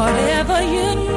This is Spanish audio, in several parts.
A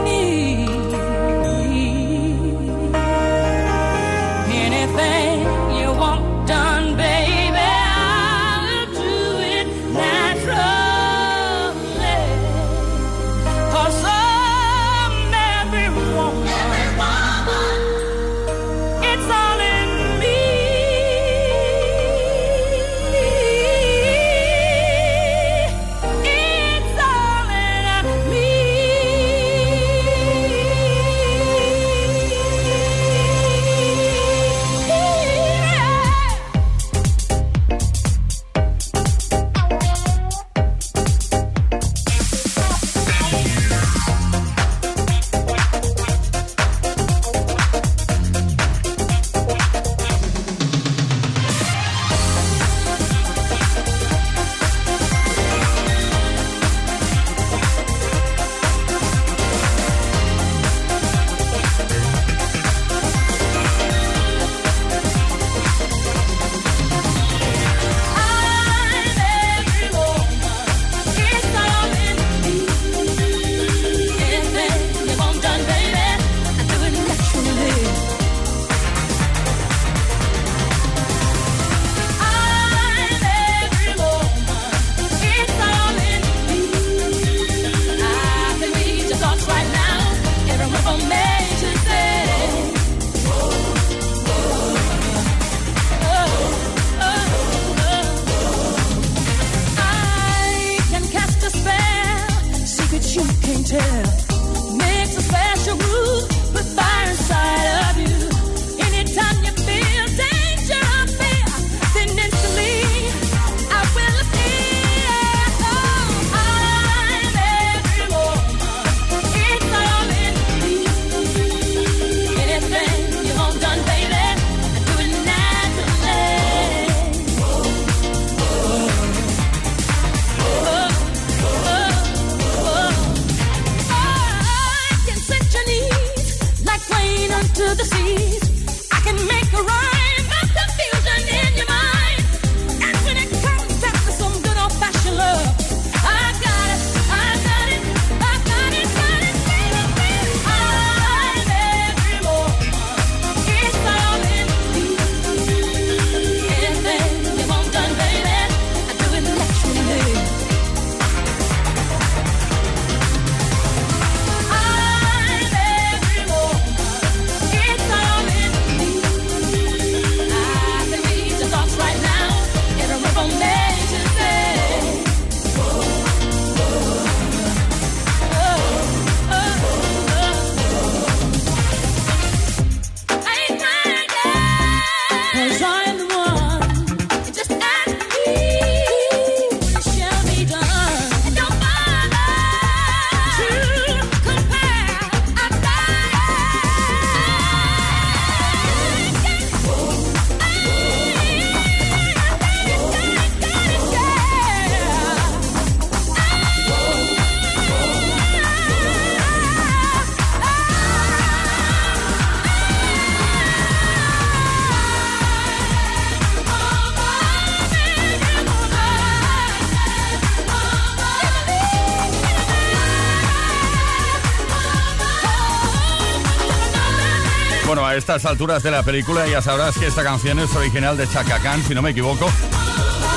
estas alturas de la película ya sabrás que esta canción es original de Chaka Khan, si no me equivoco.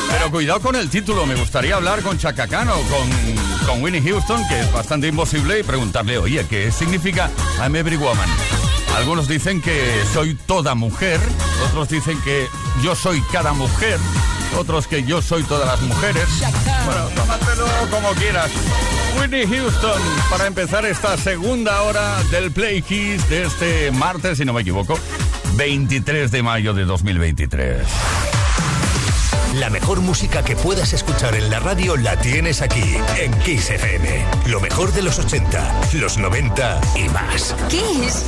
Pero cuidado con el título, me gustaría hablar con Chaka Khan o con, con Winnie Houston, que es bastante imposible, y preguntarle, oye, ¿qué significa I'm Every Woman? Algunos dicen que soy toda mujer, otros dicen que yo soy cada mujer, otros que yo soy todas las mujeres. Bueno, tómatelo como quieras. Whitney Houston para empezar esta segunda hora del Play Kiss de este martes, si no me equivoco, 23 de mayo de 2023. La mejor música que puedas escuchar en la radio la tienes aquí, en Kiss FM. Lo mejor de los 80, los 90 y más. Kiss.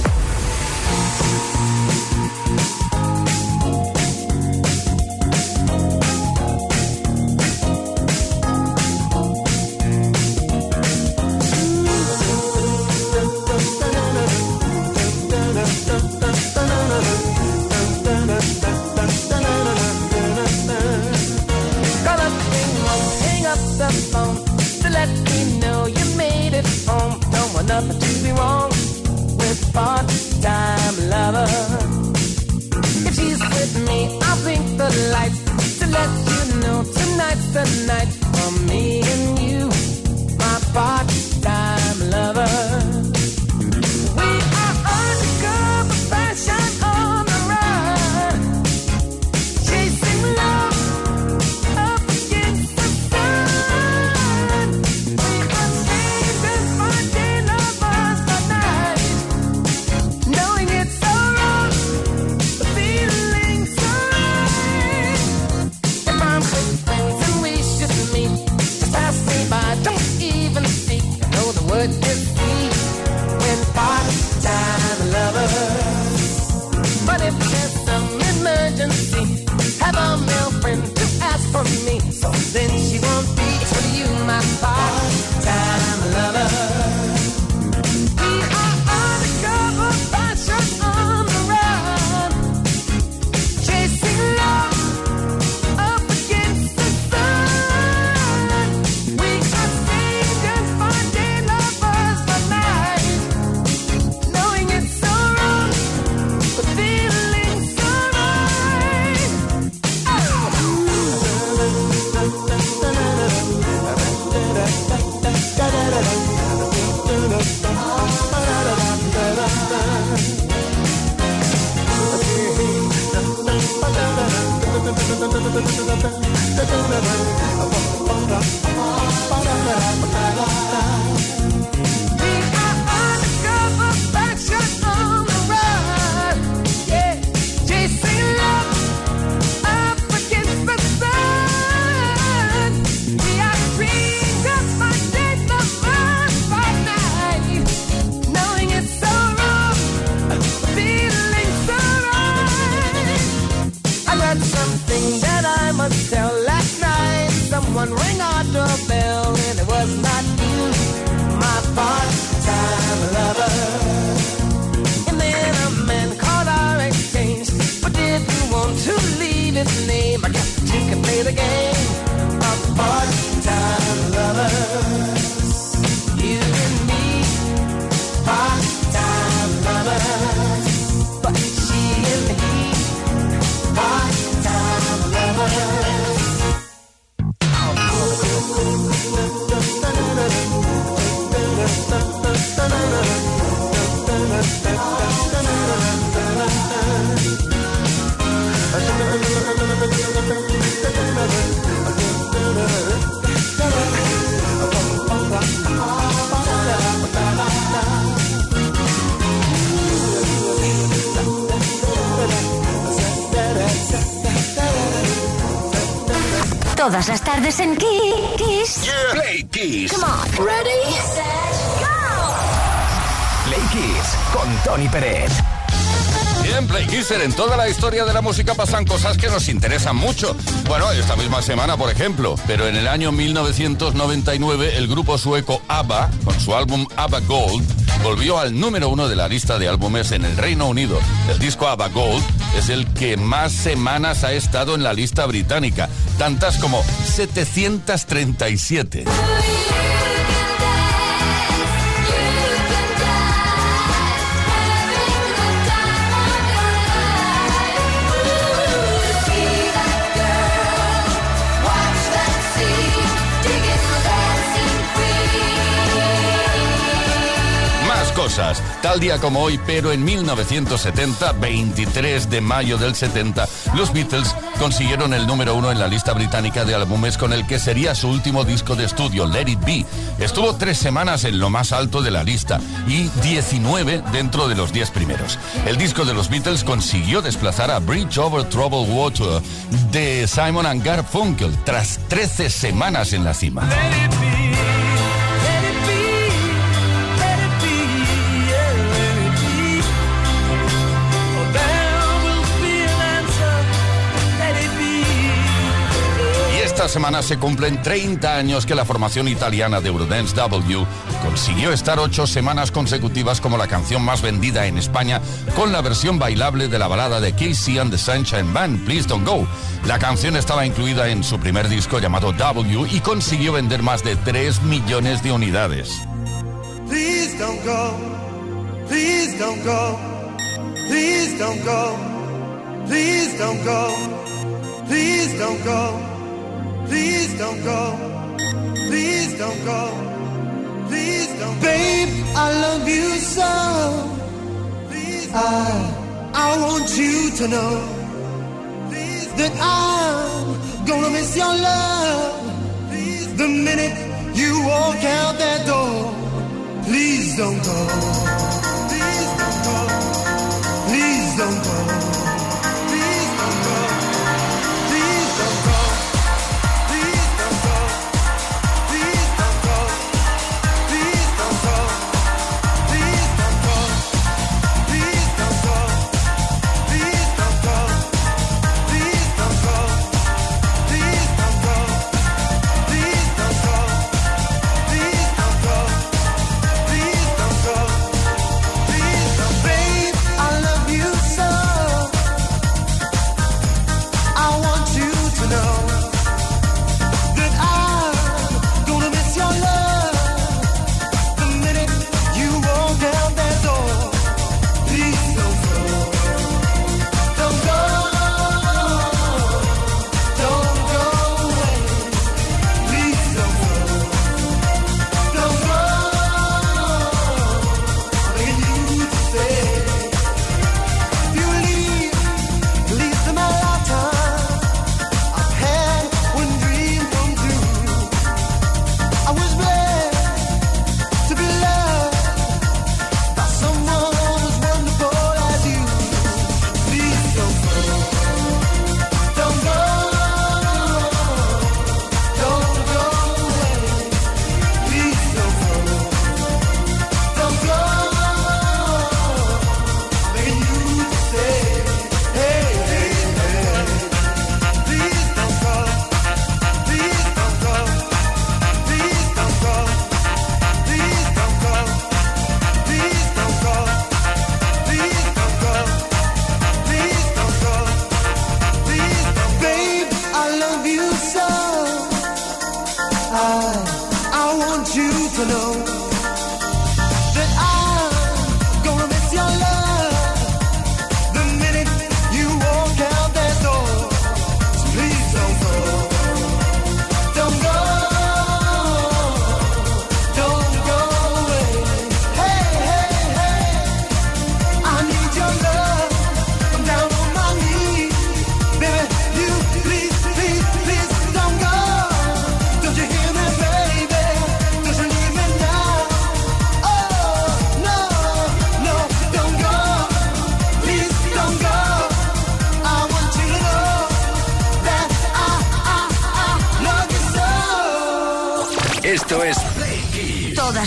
Todas Kisser, en toda la historia de la música pasan cosas que nos interesan mucho. Bueno, esta misma semana, por ejemplo, pero en el año 1999 el grupo sueco ABBA, con su álbum ABBA Gold, volvió al número uno de la lista de álbumes en el Reino Unido. El disco ABBA Gold es el que más semanas ha estado en la lista británica, tantas como 737. Tal día como hoy, pero en 1970, 23 de mayo del 70, los Beatles consiguieron el número uno en la lista británica de álbumes con el que sería su último disco de estudio, Let It Be. Estuvo tres semanas en lo más alto de la lista y 19 dentro de los 10 primeros. El disco de los Beatles consiguió desplazar a Bridge Over Troubled Water de Simon and Garfunkel tras 13 semanas en la cima. Esta semana se cumplen 30 años que la formación italiana de Eurodance W consiguió estar ocho semanas consecutivas como la canción más vendida en España con la versión bailable de la balada de Casey and the Sunshine Band, Please Don't Go. La canción estaba incluida en su primer disco llamado W y consiguió vender más de 3 millones de unidades. Please don't go. Please don't go. Please don't go. Babe, I love you so. Please I, I want you to know Please that I'm gonna miss your love. Please the minute you walk out that door. Please don't go. Please don't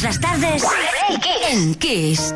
las tardes en Kiss.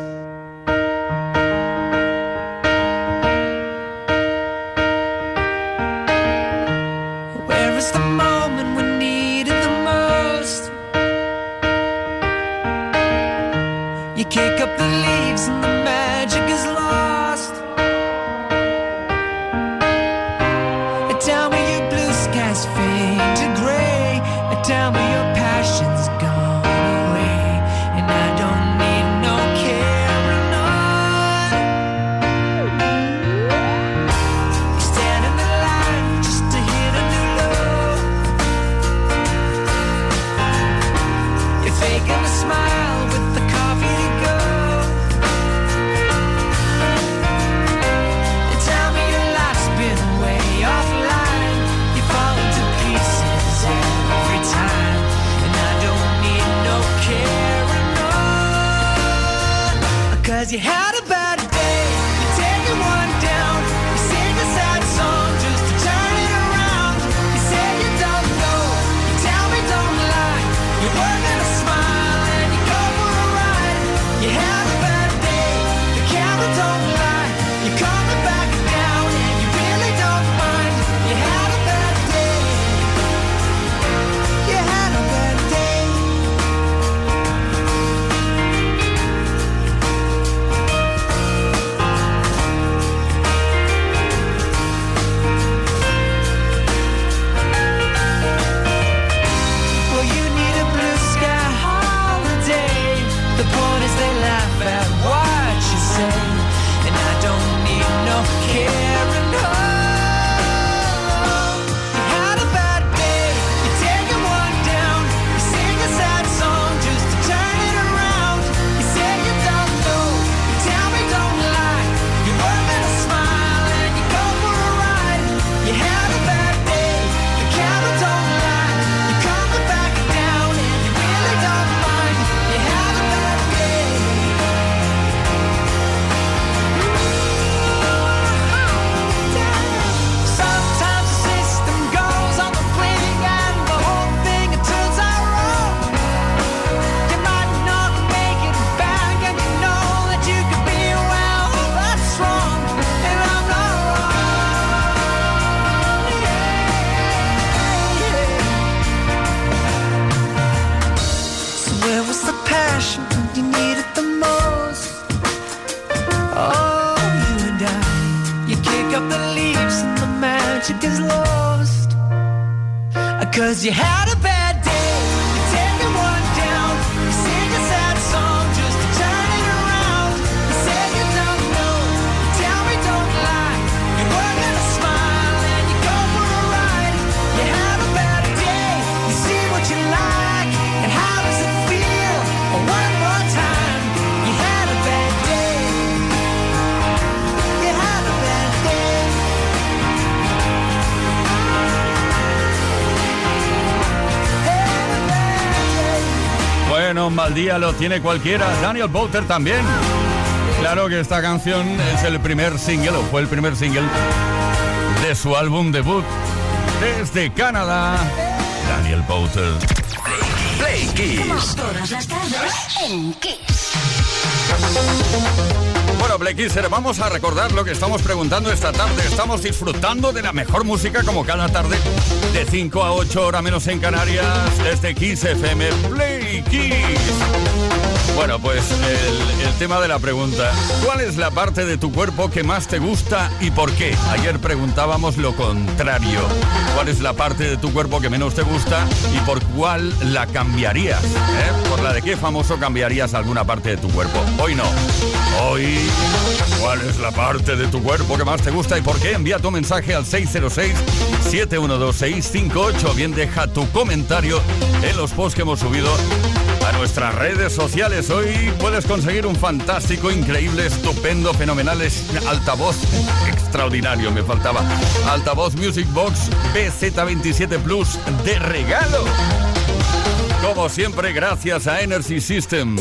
Tiene cualquiera. Daniel Bowter también. Claro que esta canción es el primer single, o fue el primer single de su álbum debut desde Canadá. Daniel Bowter. Play Kiss. Todas las tardes en Kiss. Bueno, Kisser, vamos a recordar lo que estamos preguntando esta tarde. Estamos disfrutando de la mejor música como cada tarde, de 5 a 8 horas menos en Canarias, desde Kiss FM Play Kiss. Pues el, tema de la pregunta. ¿Cuál es la parte de tu cuerpo que más te gusta y por qué? Ayer preguntábamos lo contrario. ¿Cuál es la parte de tu cuerpo que menos te gusta y por cuál la cambiarías? eh? ¿Por la de qué famoso cambiarías alguna parte de tu cuerpo? Hoy no. Hoy, ¿cuál es la parte de tu cuerpo que más te gusta y por qué? Envía tu mensaje al 606-712-658. Bien, deja tu comentario en los posts que hemos subido nuestras redes sociales. Hoy puedes conseguir un fantástico, increíble, estupendo, fenomenal altavoz extraordinario, me faltaba. Altavoz Music Box BZ27 Plus de regalo. Como siempre, gracias a Energy System.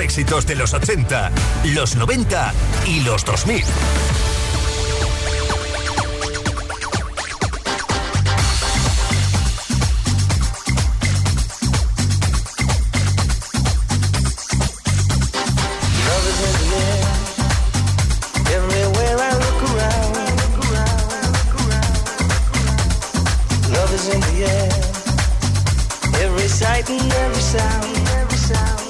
Éxitos de los 80, los 90 y los 2000. Love is in the air. Every sight and every sound. And I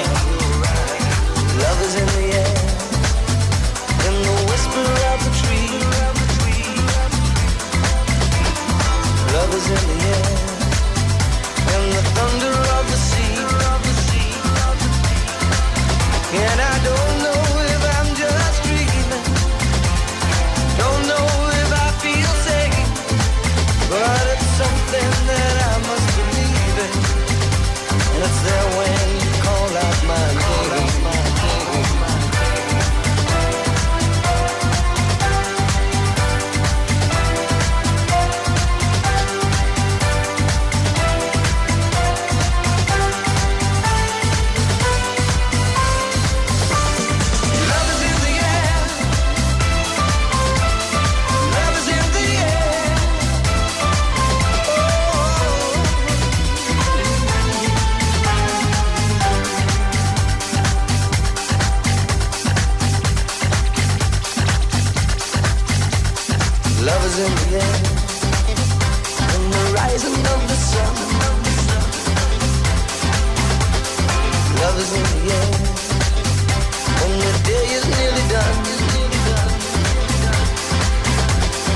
Love is nearly is nearly done, is nearly done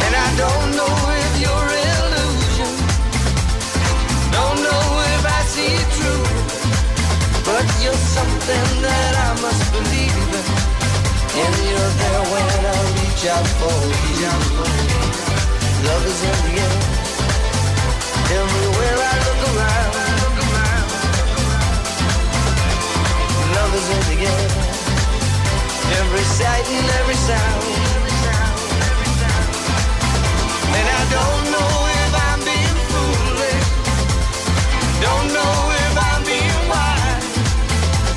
And I don't know if you're illusion. Don't know if I see it true But you're something that I must believe in. And you're there when I reach out for you. Lovers in the air, everywhere I look around. Love is in the air. Every sight and every sound. And I don't know if I'm being foolish. Don't know if I'm being wise.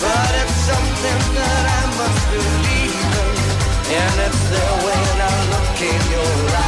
But it's something that I must believe in. And it's there when I look in your eyes.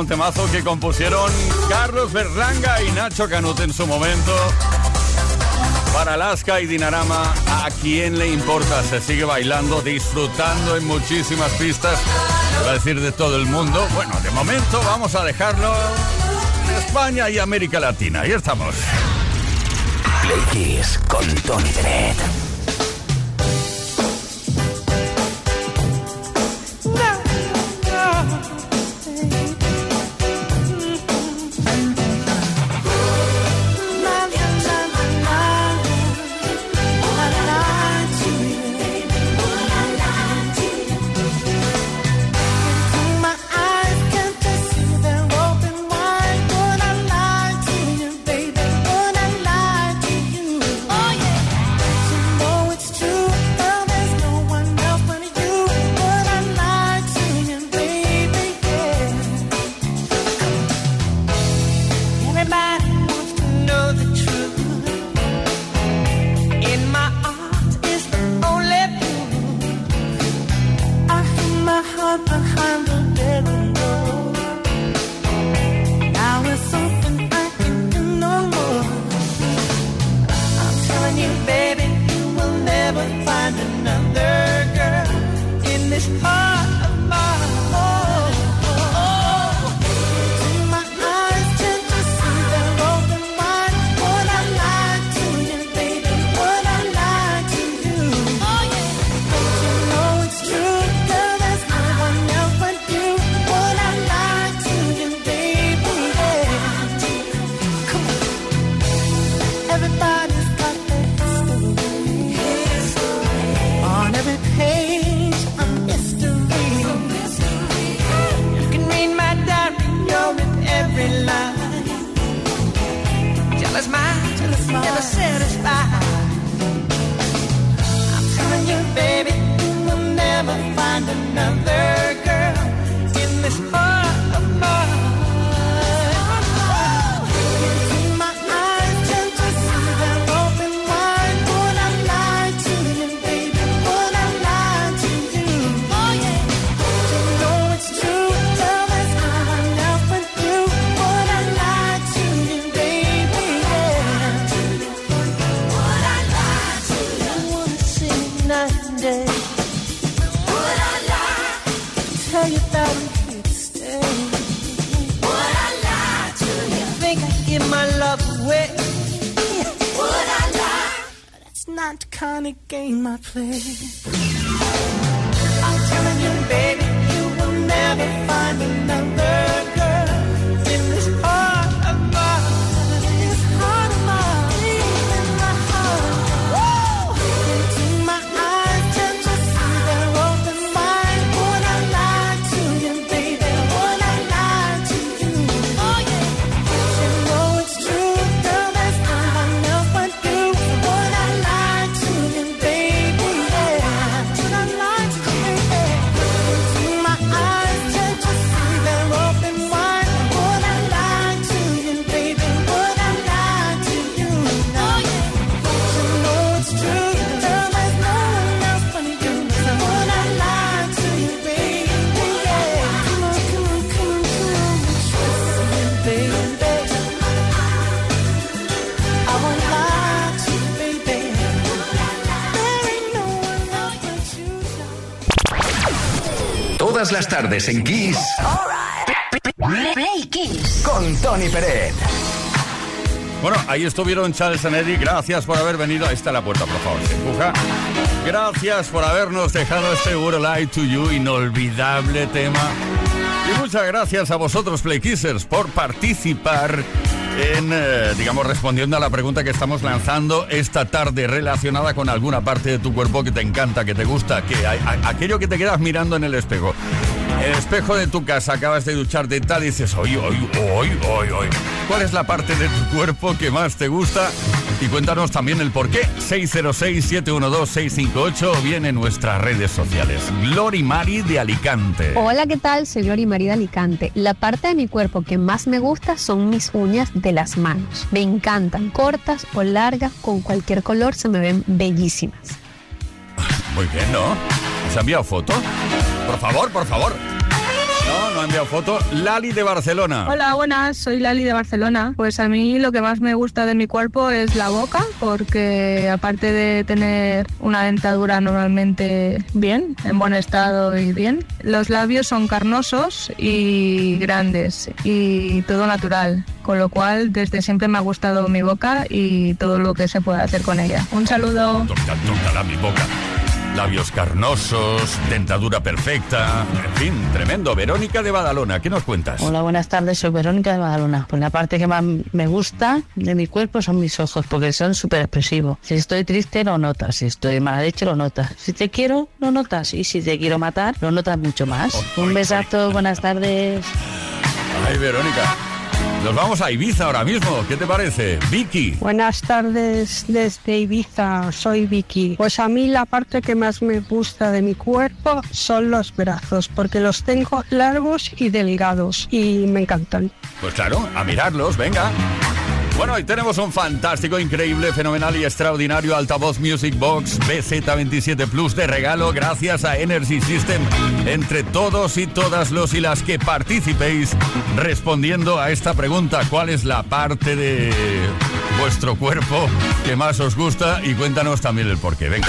Un temazo que compusieron Carlos Berlanga y Nacho Canut en su momento. Para Alaska y Dinarama, ¿a quién le importa? Se sigue bailando, disfrutando en muchísimas pistas, iba a decir de todo el mundo. Bueno, de momento vamos a dejarlo en España y América Latina. Ahí estamos. Play con Tony. Tardes en Kiss Play Kiss. con Tony Peret. Bueno, ahí estuvieron Charles and Eddie. Gracias por haber venido. Ahí está la puerta, por favor. Se empuja. Gracias por habernos dejado este Would I Lie to You, inolvidable tema. Y muchas gracias a vosotros, Play Kissers, por participar en, eh, digamos, respondiendo a la pregunta que estamos lanzando esta tarde relacionada con alguna parte de tu cuerpo que te encanta, que te gusta, que a- a- aquello que te quedas mirando en el espejo. El espejo de tu casa, acabas de ducharte y tal, y dices, hoy, hoy, hoy, hoy, hoy. ¿Cuál es la parte de tu cuerpo que más te gusta? Y cuéntanos también el por qué. 606-712-658 o bien en nuestras redes sociales. Glory Mari de Alicante. Hola, ¿qué tal? Soy Lori María de Alicante. La parte de mi cuerpo que más me gusta son mis uñas de las manos. Me encantan, cortas o largas, con cualquier color se me ven bellísimas. Muy bien, ¿no? ¿Os ha enviado foto? Por favor, por favor. No, no ha enviado foto. Lali de Barcelona. Hola, buenas, soy Lali de Barcelona. Pues a mí lo que más me gusta de mi cuerpo es la boca, porque aparte de tener una dentadura normalmente bien, en buen estado y bien, los labios son carnosos y grandes y todo natural. Con lo cual, desde siempre me ha gustado mi boca y todo lo que se puede hacer con ella. Un saludo. Toca, tócala mi boca. Labios carnosos, dentadura perfecta. En fin, tremendo. Verónica de Badalona, ¿qué nos cuentas? Hola, buenas tardes, soy Verónica de Badalona. Pues la parte que más me gusta de mi cuerpo son mis ojos, porque son súper expresivos. Si estoy triste, lo notas. Si estoy mala leche, lo notas. Si te quiero, lo notas. Y si te quiero matar, lo notas mucho más. Un besazo, buenas tardes. Ay, Verónica. Nos vamos a Ibiza ahora mismo. ¿Qué te parece? Vicky. Buenas tardes desde Ibiza, soy Vicky. Pues a mí la parte que más me gusta de mi cuerpo son los brazos, porque los tengo largos y delgados y me encantan. Pues claro, a mirarlos, venga. Bueno, hoy tenemos un fantástico, increíble, fenomenal y extraordinario altavoz Music Box BZ27 Plus de regalo gracias a Energy System. Entre todos y todas los y las que participéis respondiendo a esta pregunta, ¿cuál es la parte de vuestro cuerpo que más os gusta? Y cuéntanos también el porqué. Venga.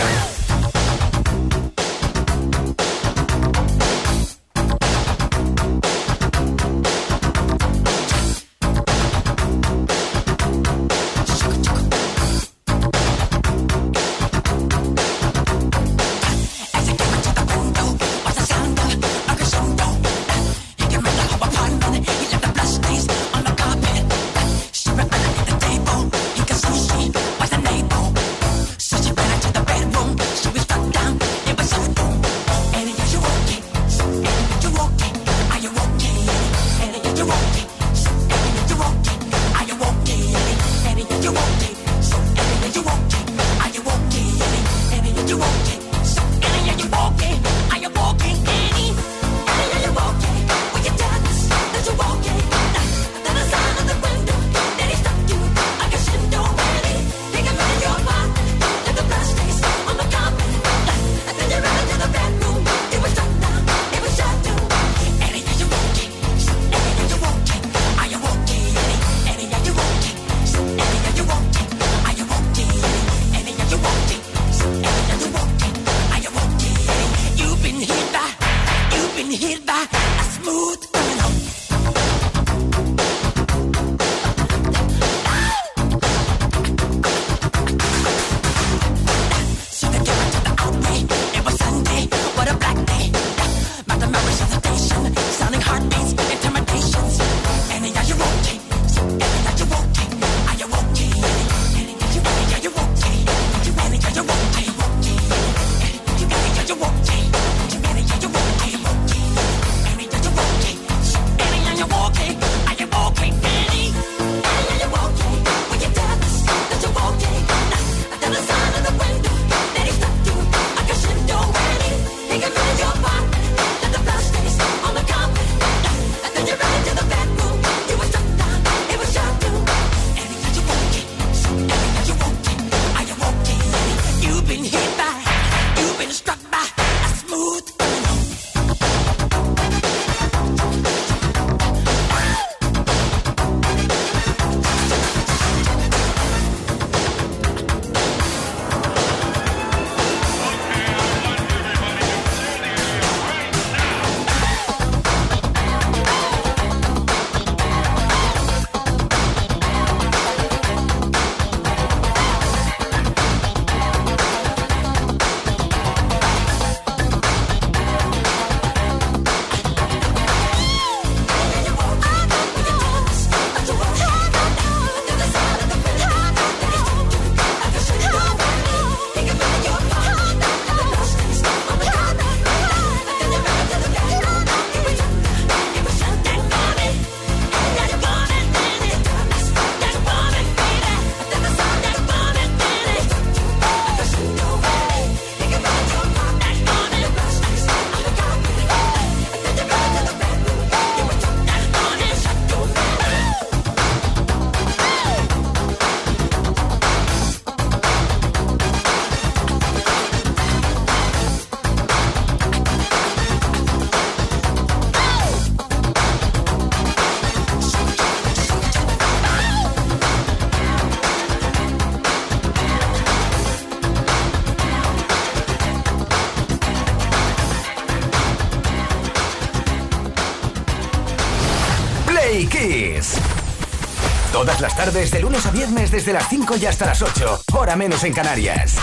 tardes de lunes a viernes desde las 5 y hasta las 8, hora menos en Canarias.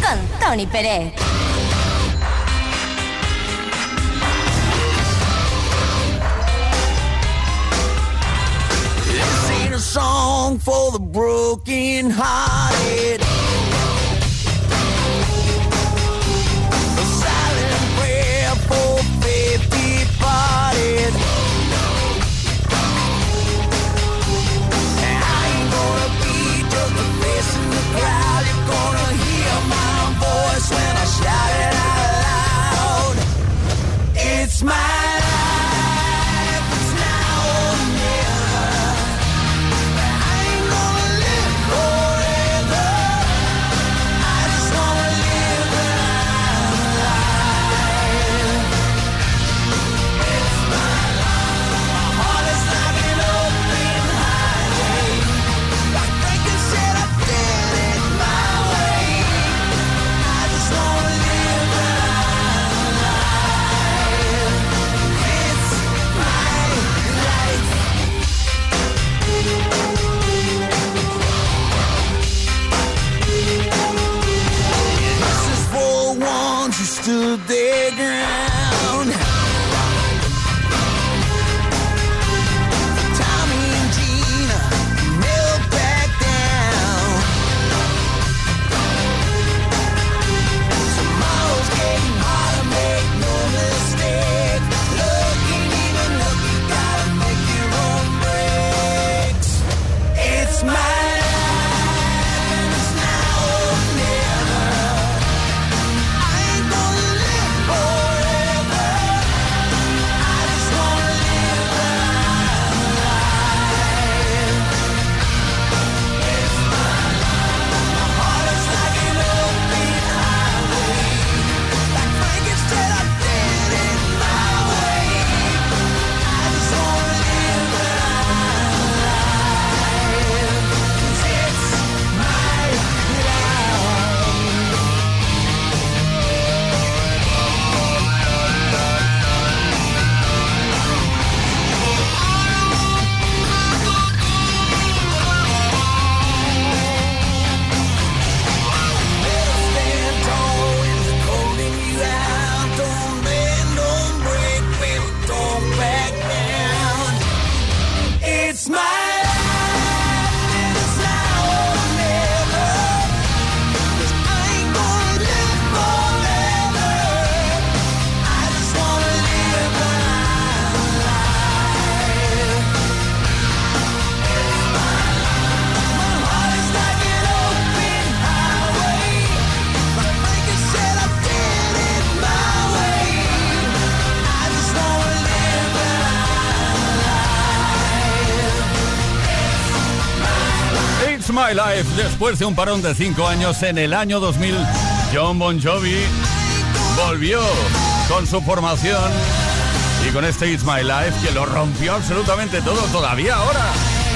Con Tony Pérez. song for the broken hearted. después de un parón de cinco años en el año 2000, John Bon Jovi volvió con su formación y con este It's My Life que lo rompió absolutamente todo todavía ahora.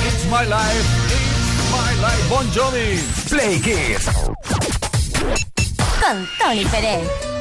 It's My Life, It's My Life, Bon Jovi. Play Kids. Con Tony Pérez.